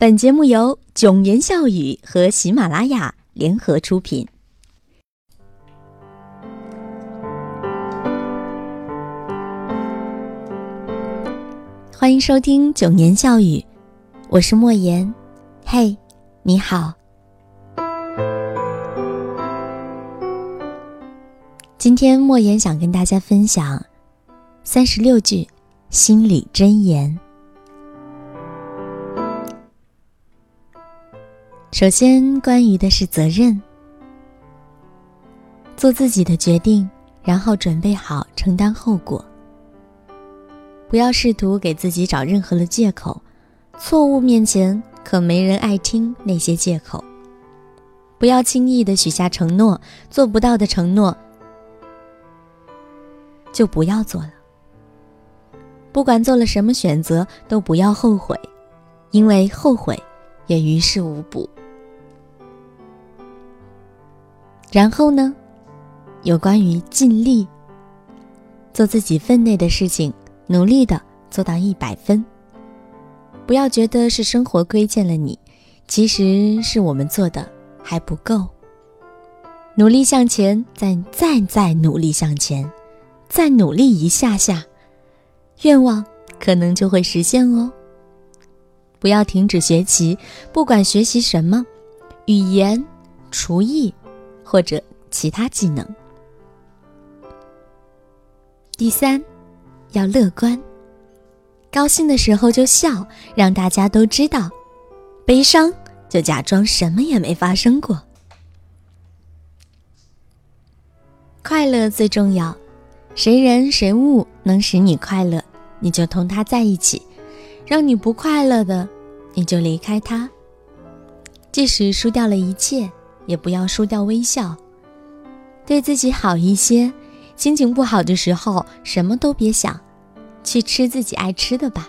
本节目由囧言笑语和喜马拉雅联合出品。欢迎收听囧言笑语，我是莫言。嘿，你好。今天莫言想跟大家分享三十六句心理箴言。首先，关于的是责任，做自己的决定，然后准备好承担后果。不要试图给自己找任何的借口，错误面前可没人爱听那些借口。不要轻易的许下承诺，做不到的承诺就不要做了。不管做了什么选择，都不要后悔，因为后悔也于事无补。然后呢，有关于尽力做自己分内的事情，努力的做到一百分。不要觉得是生活亏欠了你，其实是我们做的还不够。努力向前，再再再努力向前，再努力一下下，愿望可能就会实现哦。不要停止学习，不管学习什么，语言、厨艺。或者其他技能。第三，要乐观。高兴的时候就笑，让大家都知道；悲伤就假装什么也没发生过。快乐最重要，谁人谁物能使你快乐，你就同他在一起；让你不快乐的，你就离开他。即使输掉了一切。也不要输掉微笑，对自己好一些。心情不好的时候，什么都别想，去吃自己爱吃的吧。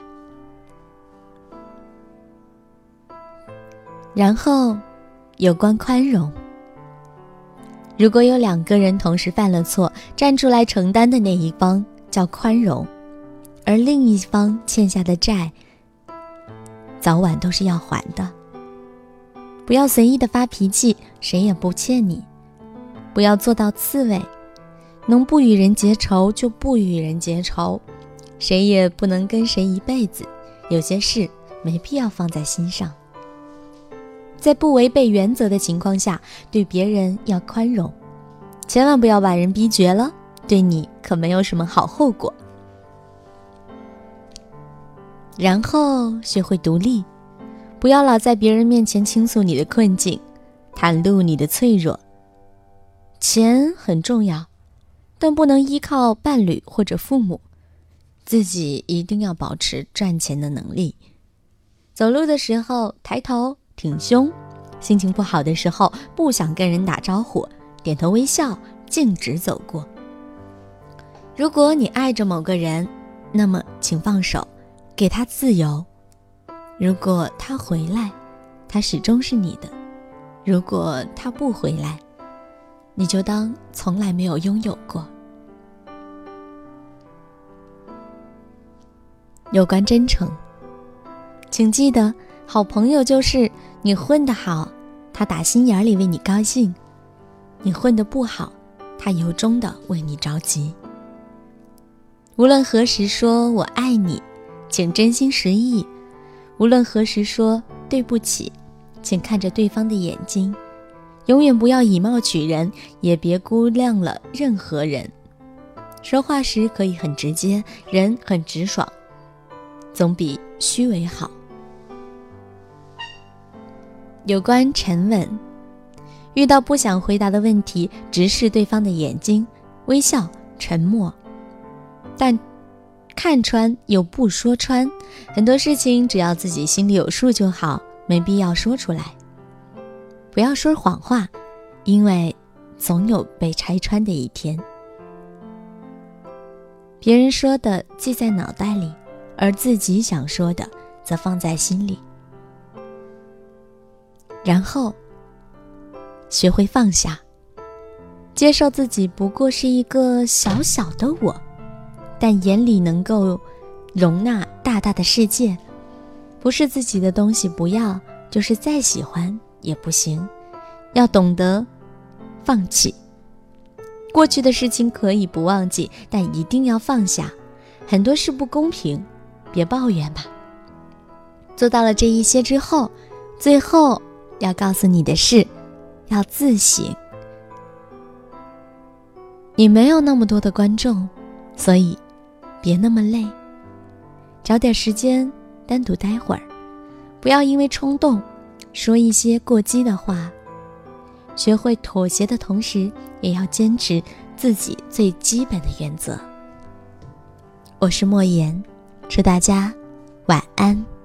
然后，有关宽容。如果有两个人同时犯了错，站出来承担的那一方叫宽容，而另一方欠下的债，早晚都是要还的。不要随意的发脾气，谁也不欠你。不要做到刺猬，能不与人结仇就不与人结仇，谁也不能跟谁一辈子。有些事没必要放在心上。在不违背原则的情况下，对别人要宽容，千万不要把人逼绝了，对你可没有什么好后果。然后学会独立。不要老在别人面前倾诉你的困境，袒露你的脆弱。钱很重要，但不能依靠伴侣或者父母，自己一定要保持赚钱的能力。走路的时候抬头挺胸，心情不好的时候不想跟人打招呼，点头微笑，径直走过。如果你爱着某个人，那么请放手，给他自由。如果他回来，他始终是你的；如果他不回来，你就当从来没有拥有过。有关真诚，请记得，好朋友就是你混得好，他打心眼里为你高兴；你混得不好，他由衷的为你着急。无论何时说我爱你，请真心实意。无论何时说对不起，请看着对方的眼睛，永远不要以貌取人，也别估量了任何人。说话时可以很直接，人很直爽，总比虚伪好。有关沉稳，遇到不想回答的问题，直视对方的眼睛，微笑，沉默，但。看穿又不说穿，很多事情只要自己心里有数就好，没必要说出来。不要说谎话，因为总有被拆穿的一天。别人说的记在脑袋里，而自己想说的则放在心里。然后学会放下，接受自己不过是一个小小的我。但眼里能够容纳大大的世界，不是自己的东西不要，就是再喜欢也不行。要懂得放弃。过去的事情可以不忘记，但一定要放下。很多事不公平，别抱怨吧。做到了这一些之后，最后要告诉你的是，要自省。你没有那么多的观众，所以别那么累。找点时间单独待会儿，不要因为冲动说一些过激的话。学会妥协的同时，也要坚持自己最基本的原则。我是莫言，祝大家晚安。